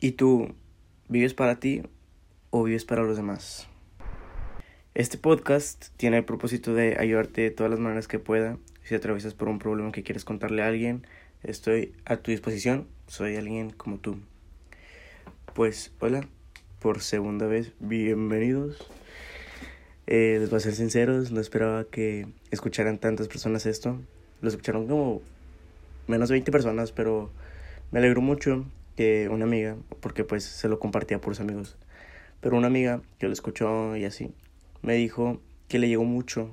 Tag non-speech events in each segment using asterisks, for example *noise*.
¿Y tú vives para ti o vives para los demás? Este podcast tiene el propósito de ayudarte de todas las maneras que pueda. Si atraviesas por un problema que quieres contarle a alguien, estoy a tu disposición. Soy alguien como tú. Pues hola, por segunda vez, bienvenidos. Eh, les voy a ser sinceros, no esperaba que escucharan tantas personas esto. Lo escucharon como menos de 20 personas, pero me alegro mucho que una amiga, porque pues se lo compartía por sus amigos, pero una amiga que lo escuchó y así, me dijo que le llegó mucho,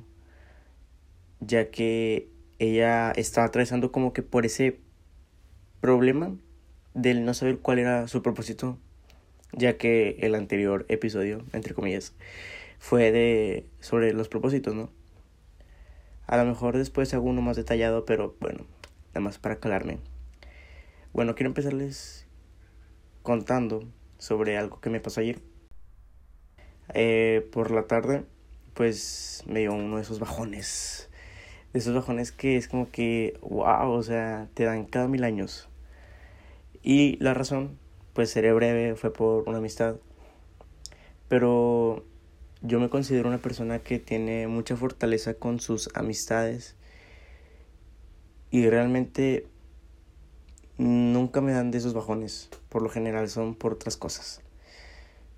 ya que ella estaba atravesando como que por ese problema del no saber cuál era su propósito, ya que el anterior episodio, entre comillas, fue de sobre los propósitos, ¿no? A lo mejor después hago uno más detallado, pero bueno, nada más para calarme. Bueno, quiero empezarles contando sobre algo que me pasó ayer. Eh, por la tarde, pues me dio uno de esos bajones. De esos bajones que es como que, wow, o sea, te dan cada mil años. Y la razón, pues seré breve, fue por una amistad. Pero yo me considero una persona que tiene mucha fortaleza con sus amistades. Y realmente nunca me dan de esos bajones. Por lo general son por otras cosas.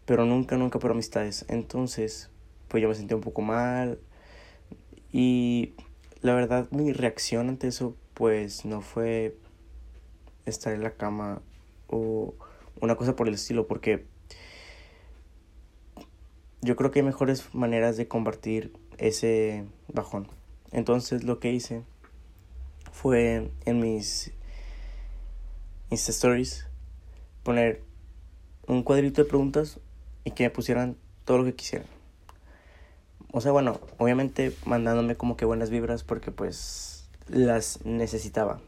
Pero nunca, nunca por amistades. Entonces, pues yo me sentí un poco mal. Y la verdad, mi reacción ante eso, pues no fue estar en la cama o una cosa por el estilo. Porque yo creo que hay mejores maneras de combatir ese bajón. Entonces lo que hice fue en mis Insta Stories, poner un cuadrito de preguntas y que me pusieran todo lo que quisieran. O sea, bueno, obviamente mandándome como que buenas vibras porque pues las necesitaba.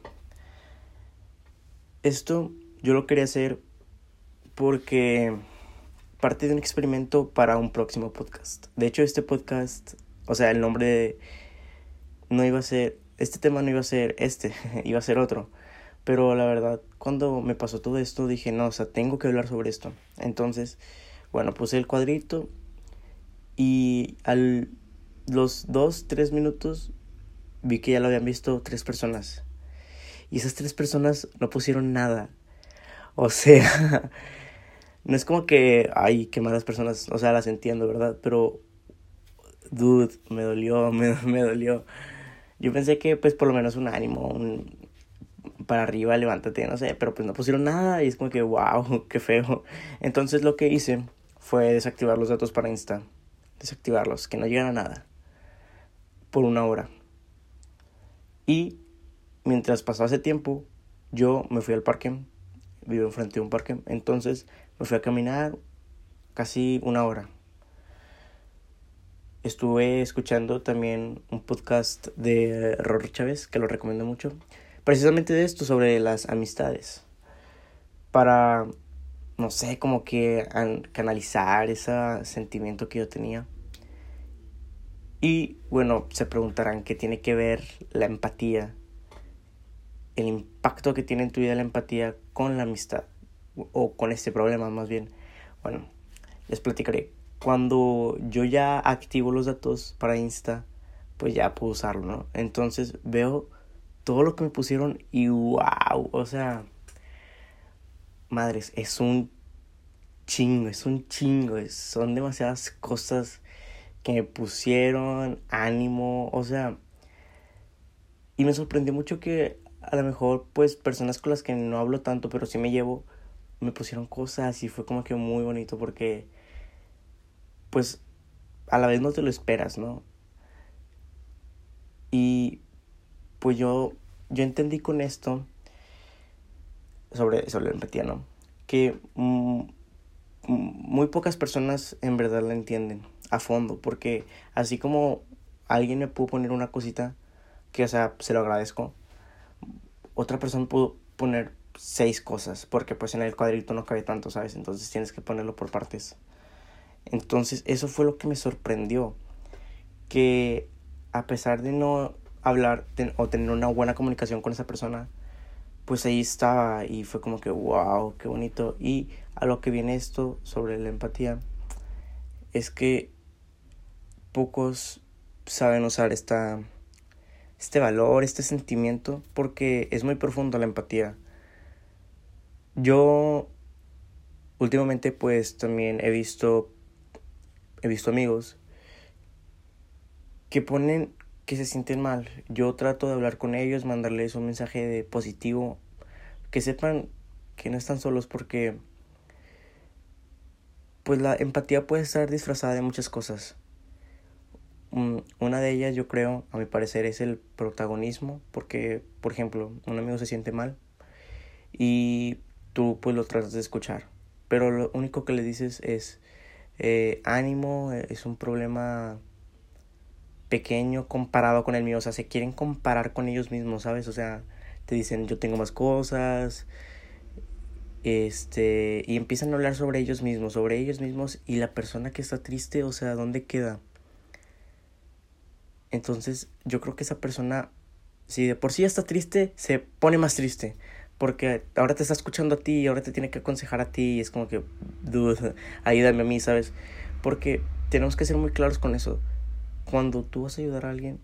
Esto yo lo quería hacer porque parte de un experimento para un próximo podcast. De hecho, este podcast, o sea, el nombre no iba a ser, este tema no iba a ser este, *laughs* iba a ser otro. Pero la verdad, cuando me pasó todo esto, dije, no, o sea, tengo que hablar sobre esto. Entonces, bueno, puse el cuadrito y al los dos, tres minutos vi que ya lo habían visto tres personas. Y esas tres personas no pusieron nada. O *laughs* sea, no es como que, ay, qué malas personas, o sea, las entiendo, ¿verdad? Pero, dude, me dolió, *laughs* me, me dolió. Yo pensé que, pues, por lo menos un ánimo, un, para arriba, levántate, no sé, pero pues no pusieron nada y es como que, wow, *laughs* qué feo. Entonces lo que hice fue desactivar los datos para Insta, desactivarlos, que no llegara nada, por una hora. Y mientras pasaba ese tiempo, yo me fui al parque, vivo enfrente de un parque, entonces me fui a caminar casi una hora. Estuve escuchando también un podcast de Rory Chávez, que lo recomiendo mucho precisamente de esto, sobre las amistades. Para, no sé, como que canalizar ese sentimiento que yo tenía. Y bueno, se preguntarán qué tiene que ver la empatía, el impacto que tiene en tu vida la empatía con la amistad, o con este problema más bien. Bueno, les platicaré. Cuando yo ya activo los datos para Insta, pues ya puedo usarlo, ¿no? Entonces veo todo lo que me pusieron y wow, o sea, madres, es un chingo, es un chingo, son demasiadas cosas que me pusieron, ánimo, o sea, y me sorprendió mucho que a lo mejor pues personas con las que no hablo tanto, pero sí me llevo, me pusieron cosas y fue como que muy bonito porque pues a la vez no te lo esperas, ¿no? Y pues yo, yo entendí con esto sobre, sobre la empatía. Que mm, muy pocas personas en verdad la entienden a fondo, porque así como alguien me pudo poner una cosita, que o sea, se lo agradezco, otra persona pudo poner seis cosas, porque pues en el cuadrito no cabe tanto, ¿sabes? Entonces tienes que ponerlo por partes. Entonces eso fue lo que me sorprendió, que a pesar de no hablar o tener una buena comunicación con esa persona, pues ahí estaba y fue como que, wow, qué bonito. Y a lo que viene esto sobre la empatía es que pocos saben usar esta, este valor, este sentimiento, porque es muy profundo la empatía. Yo últimamente pues también he visto he visto amigos que ponen que se sienten mal. Yo trato de hablar con ellos, mandarles un mensaje de positivo, que sepan que no están solos porque pues la empatía puede estar disfrazada de muchas cosas. Una de ellas yo creo, a mi parecer, es el protagonismo, porque, por ejemplo, un amigo se siente mal y tú pues lo tratas de escuchar, pero lo único que le dices es eh, ánimo, es un problema pequeño comparado con el mío, o sea, se quieren comparar con ellos mismos, ¿sabes? O sea, te dicen yo tengo más cosas, este, y empiezan a hablar sobre ellos mismos, sobre ellos mismos y la persona que está triste, o sea, ¿dónde queda? Entonces, yo creo que esa persona, si de por sí está triste, se pone más triste. Porque ahora te está escuchando a ti ahora te tiene que aconsejar a ti y es como que, dude, ayúdame a mí, ¿sabes? Porque tenemos que ser muy claros con eso. Cuando tú vas a ayudar a alguien,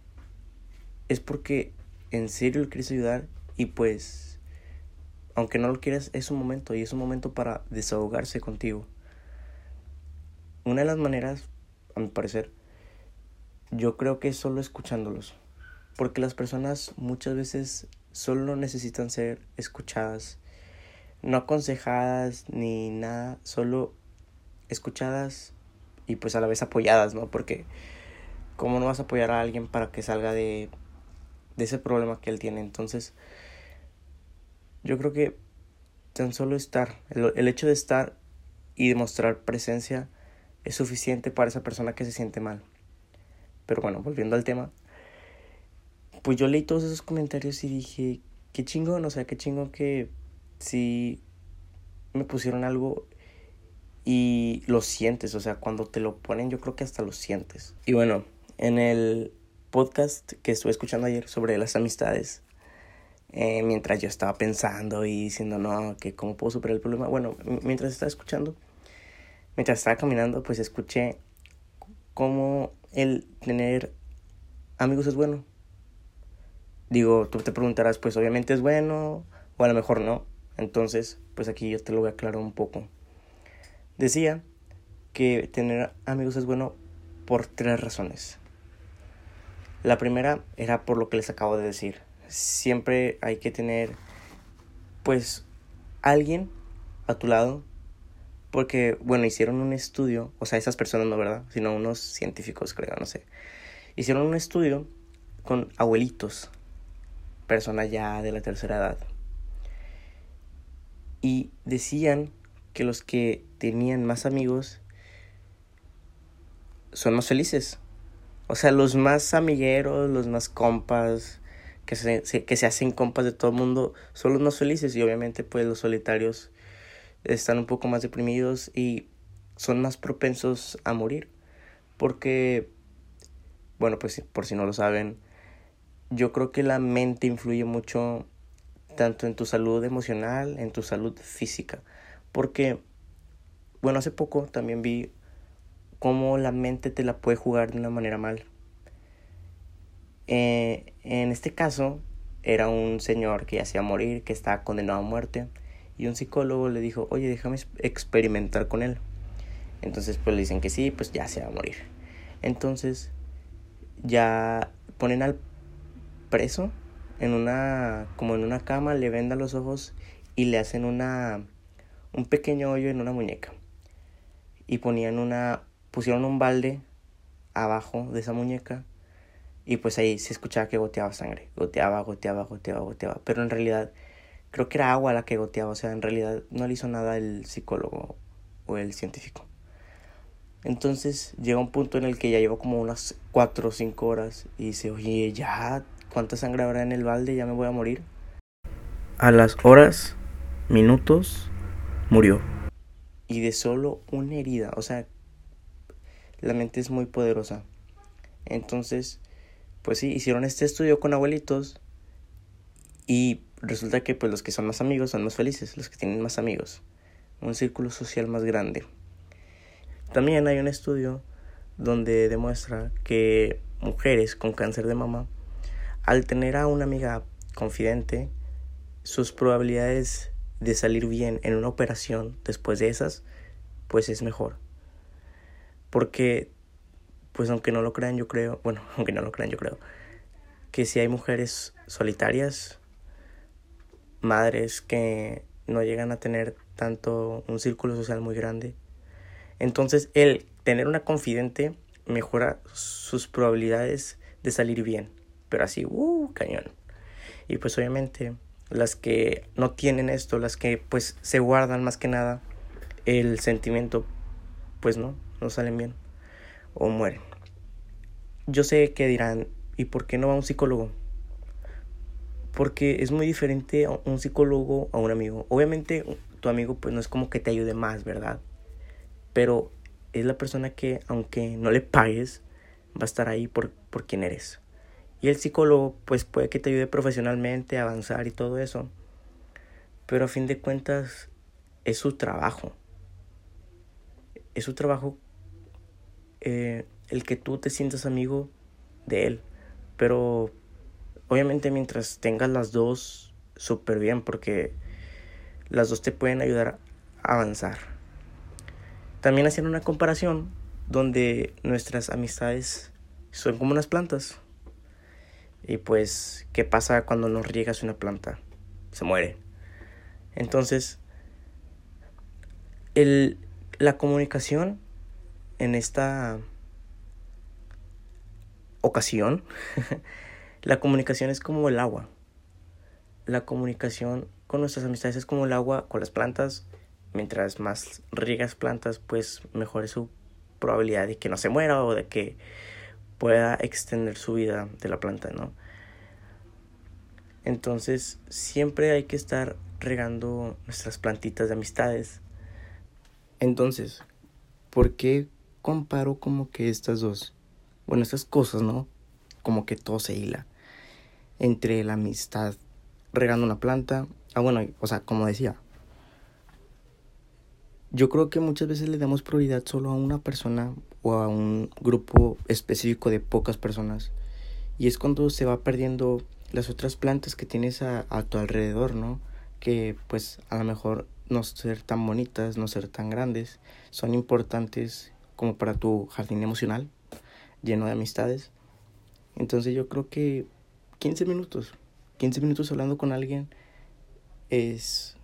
es porque en serio le quieres ayudar y pues aunque no lo quieras, es un momento y es un momento para desahogarse contigo. Una de las maneras, a mi parecer, yo creo que es solo escuchándolos. Porque las personas muchas veces solo necesitan ser escuchadas, no aconsejadas ni nada, solo escuchadas y pues a la vez apoyadas, ¿no? Porque ¿cómo no vas a apoyar a alguien para que salga de, de ese problema que él tiene? Entonces, yo creo que tan solo estar, el, hecho de estar y demostrar presencia es suficiente para esa persona que se siente mal. Pero bueno, volviendo al tema, pues yo leí todos esos comentarios y dije, qué chingón, o sea, qué chingón que si me pusieron algo y lo sientes, o sea, cuando te lo ponen yo creo que hasta lo sientes. Y bueno, en el podcast que estuve escuchando ayer sobre las amistades, eh, mientras yo estaba pensando y diciendo, no, que cómo puedo superar el problema. Bueno, mientras estaba escuchando, mientras estaba caminando, pues escuché cómo el tener amigos es bueno. Digo, tú te preguntarás, pues obviamente es bueno o a lo mejor no. Entonces, pues aquí yo te lo voy a aclarar un poco. Decía que tener amigos es bueno por tres razones. La primera era por lo que les acabo de decir. Siempre hay que tener pues alguien a tu lado porque bueno hicieron un estudio o sea esas personas no verdad sino unos científicos creo no sé. Hicieron un estudio con abuelitos personas ya de la tercera edad. Y decían que los que tenían más amigos son más felices o sea los más amigueros los más compas que se, que se hacen compas de todo el mundo son los más felices y obviamente pues los solitarios están un poco más deprimidos y son más propensos a morir. Porque bueno pues por si no lo saben yo creo que la mente influye mucho tanto en tu salud emocional en tu salud física. Porque bueno hace poco también vi cómo la mente te la puede jugar de una manera mal eh, en este caso, era un señor que ya se iba a morir, que estaba condenado a muerte, y un psicólogo le dijo, oye, déjame experimentar con él. Entonces, pues le dicen que sí, pues ya se va a morir. Entonces, ya ponen al preso en una, como en una cama, le vendan los ojos y le hacen una, un pequeño hoyo en una muñeca. Y ponían una, pusieron un balde abajo de esa muñeca y pues ahí se escuchaba que goteaba sangre. Goteaba, goteaba, goteaba, goteaba. Pero en realidad creo que era agua la que goteaba. O sea, en realidad no le hizo nada el psicólogo o el científico. Entonces llega un punto en el que ya llevo como unas 4 o 5 horas y dice, oye, ya, ¿cuánta sangre habrá en el balde? Ya me voy a morir. A las horas, minutos, murió. Y de solo una herida. O sea, la mente es muy poderosa. Entonces, pues sí, hicieron este estudio con abuelitos y resulta que pues los que son más amigos son más felices, los que tienen más amigos. un círculo social más grande. También hay un estudio donde demuestra que mujeres con cáncer de mama, al tener a una amiga confidente, sus probabilidades de salir bien en una operación después de esas, pues es mejor. Porque, pues aunque no lo crean, yo creo, bueno, *laughs* aunque no lo crean, yo creo, que si hay mujeres solitarias, madres que no llegan a tener tanto un círculo social muy grande, entonces el tener una confidente mejora sus probabilidades de salir bien, pero así, uh, cañón. Y pues obviamente las que no tienen esto, las que pues se guardan más que nada el sentimiento, pues no, no salen bien o mueren. Yo sé que dirán, ¿y por qué no va un psicólogo? Porque es muy diferente a un psicólogo a un amigo. Obviamente tu amigo pues no es como que te ayude más, ¿verdad? Pero es la persona que aunque no le pagues, va a estar ahí por, por quien eres. Y el psicólogo pues puede que te ayude profesionalmente a avanzar y todo eso. Pero a fin de cuentas es su trabajo. Es su trabajo eh, el que tú te sientas amigo de él. Pero obviamente mientras tengas las dos súper bien porque las dos te pueden ayudar a avanzar. También hacían una comparación donde nuestras amistades son como unas plantas. Y pues, ¿qué pasa cuando nos riegas una planta? Se muere. Entonces, el, la comunicación en esta ocasión, *laughs* la comunicación es como el agua. La comunicación con nuestras amistades es como el agua con las plantas. Mientras más riegas plantas, pues mejor es su probabilidad de que no se muera o de que pueda extender su vida de la planta, ¿no? Entonces, siempre hay que estar regando nuestras plantitas de amistades. Entonces, ¿por qué comparo como que estas dos? Bueno, estas cosas, ¿no? Como que todo se hila. Entre la amistad, regando una planta. Ah, bueno, o sea, como decía, yo creo que muchas veces le damos prioridad solo a una persona o a un grupo específico de pocas personas. Y es cuando se va perdiendo las otras plantas que tienes a, a tu alrededor, ¿no? Que pues a lo mejor no ser tan bonitas, no ser tan grandes, son importantes como para tu jardín emocional, lleno de amistades. Entonces yo creo que 15 minutos, 15 minutos hablando con alguien es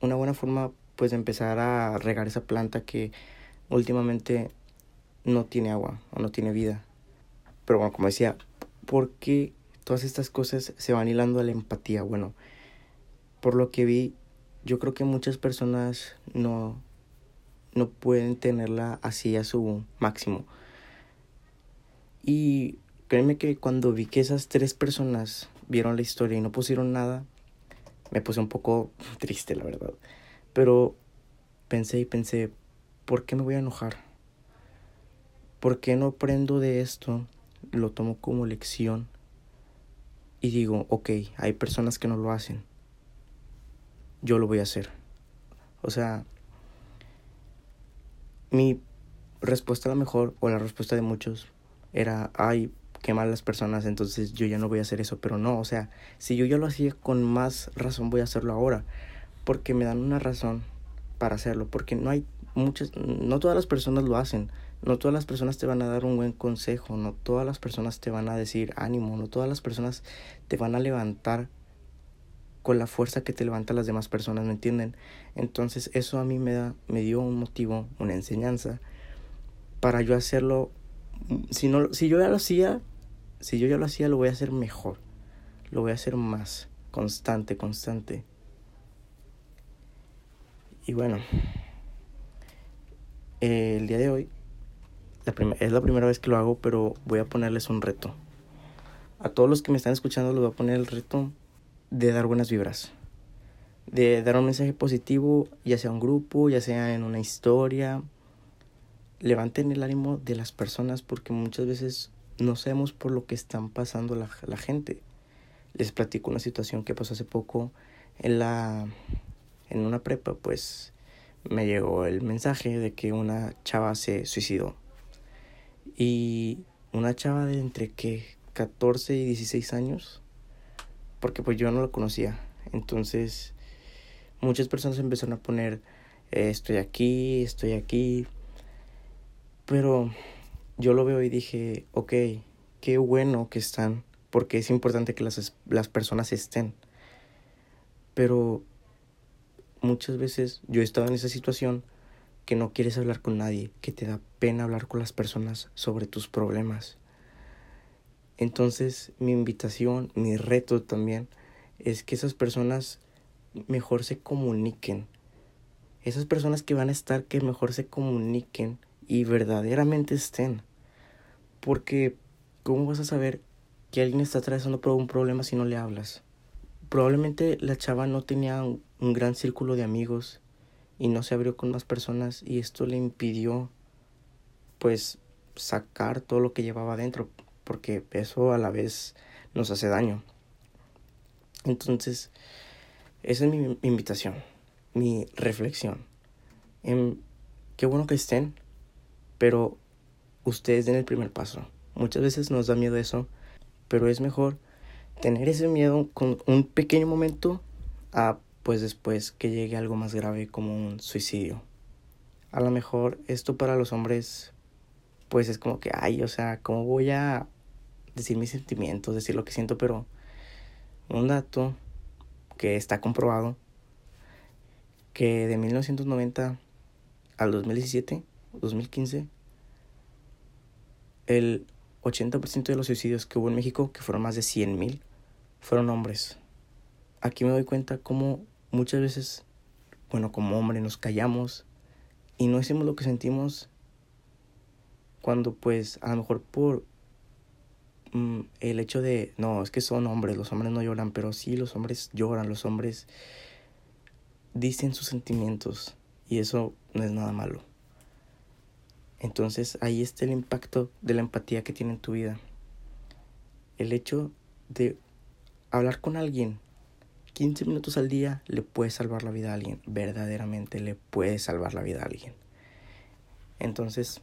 una buena forma pues empezar a regar esa planta que últimamente no tiene agua o no tiene vida. Pero bueno, como decía, ¿por qué todas estas cosas se van hilando a la empatía? Bueno, por lo que vi, yo creo que muchas personas no, no pueden tenerla así a su máximo. Y créeme que cuando vi que esas tres personas vieron la historia y no pusieron nada, me puse un poco *laughs* triste, la verdad. Pero pensé y pensé, ¿por qué me voy a enojar? ¿Por qué no aprendo de esto? Lo tomo como lección y digo, ok, hay personas que no lo hacen. Yo lo voy a hacer. O sea, mi respuesta a lo mejor, o la respuesta de muchos, era, ay, qué mal las personas, entonces yo ya no voy a hacer eso. Pero no, o sea, si yo ya lo hacía con más razón, voy a hacerlo ahora. Porque me dan una razón para hacerlo, porque no hay muchas, no todas las personas lo hacen, no todas las personas te van a dar un buen consejo, no todas las personas te van a decir ánimo, no todas las personas te van a levantar con la fuerza que te levantan las demás personas, ¿me entienden? Entonces eso a mí me da, me dio un motivo, una enseñanza para yo hacerlo. Si no, si yo ya lo hacía, si yo ya lo hacía, lo voy a hacer mejor, lo voy a hacer más constante, constante. Y bueno, el día de hoy es la primera vez que lo hago, pero voy a ponerles un reto. A todos los que me están escuchando les voy a poner el reto de dar buenas vibras. De dar un mensaje positivo, ya sea un grupo, ya sea en una historia. Levanten el ánimo de las personas porque muchas veces no sabemos por lo que están pasando la, la gente. Les platico una situación que pasó hace poco en la en una prepa, pues me llegó el mensaje de que una chava se suicidó. Y una chava de entre que 14 y 16 años, porque pues yo no la conocía. Entonces muchas personas empezaron a poner, eh, estoy aquí, estoy aquí. Pero yo lo veo y dije, ok, qué bueno que están, porque es importante que las, las personas estén. Pero muchas veces yo he estado en esa situación que no quieres hablar con nadie, que te da pena hablar con las personas sobre tus problemas. Entonces mi invitación, mi reto también es que esas personas mejor se comuniquen. Esas personas que van a estar, que mejor se comuniquen y verdaderamente estén. Porque, ¿cómo vas a saber que alguien está atravesando por un problema si no le hablas? Probablemente la chava no tenía un, gran círculo de amigos y no se abrió con más personas y esto le impidió pues sacar todo lo que llevaba adentro porque eso a la vez nos hace daño. Entonces, esa es mi invitación, mi reflexión. En, qué bueno que estén, pero ustedes den el primer paso. Muchas veces nos da miedo eso, pero es mejor tener ese miedo con un pequeño momento a pues después que llegue algo más grave como un suicidio. A lo mejor esto para los hombres pues es como que, ay, o sea, ¿cómo voy a decir mis sentimientos, decir lo que siento? Pero un dato que está comprobado que de 1990 al 2017, 2015, el 80% de los suicidios que hubo en México, que fueron más de 100.000, fueron hombres. Aquí me doy cuenta cómo muchas veces, bueno, como hombre nos callamos y no decimos lo que sentimos cuando pues a lo mejor por mm, el hecho de, no, es que son hombres, los hombres no lloran, pero sí los hombres lloran, los hombres dicen sus sentimientos y eso no es nada malo. Entonces ahí está el impacto de la empatía que tiene en tu vida. El hecho de hablar con alguien 15 minutos al día le puede salvar la vida a alguien. Verdaderamente le puede salvar la vida a alguien. Entonces,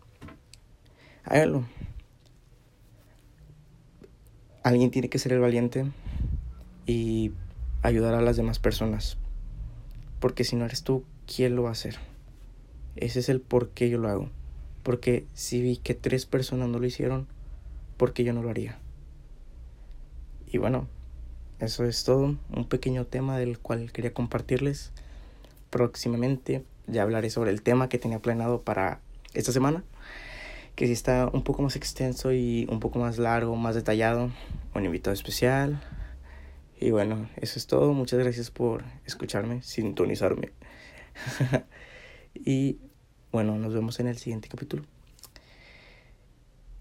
hágalo. Alguien tiene que ser el valiente y ayudar a las demás personas. Porque si no eres tú, ¿quién lo va a hacer? Ese es el por qué yo lo hago. Porque si vi que tres personas no lo hicieron, ¿por qué yo no lo haría? Y bueno, eso es todo. Un pequeño tema del cual quería compartirles. Próximamente ya hablaré sobre el tema que tenía planeado para esta semana. Que si está un poco más extenso y un poco más largo, más detallado. Un invitado especial. Y bueno, eso es todo. Muchas gracias por escucharme, sintonizarme. *laughs* y bueno, nos vemos en el siguiente capítulo.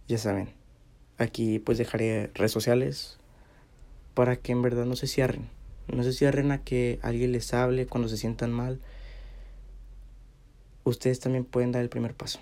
Ya saben, aquí pues dejaré redes sociales para que en verdad no se cierren. No se cierren a que alguien les hable cuando se sientan mal. Ustedes también pueden dar el primer paso.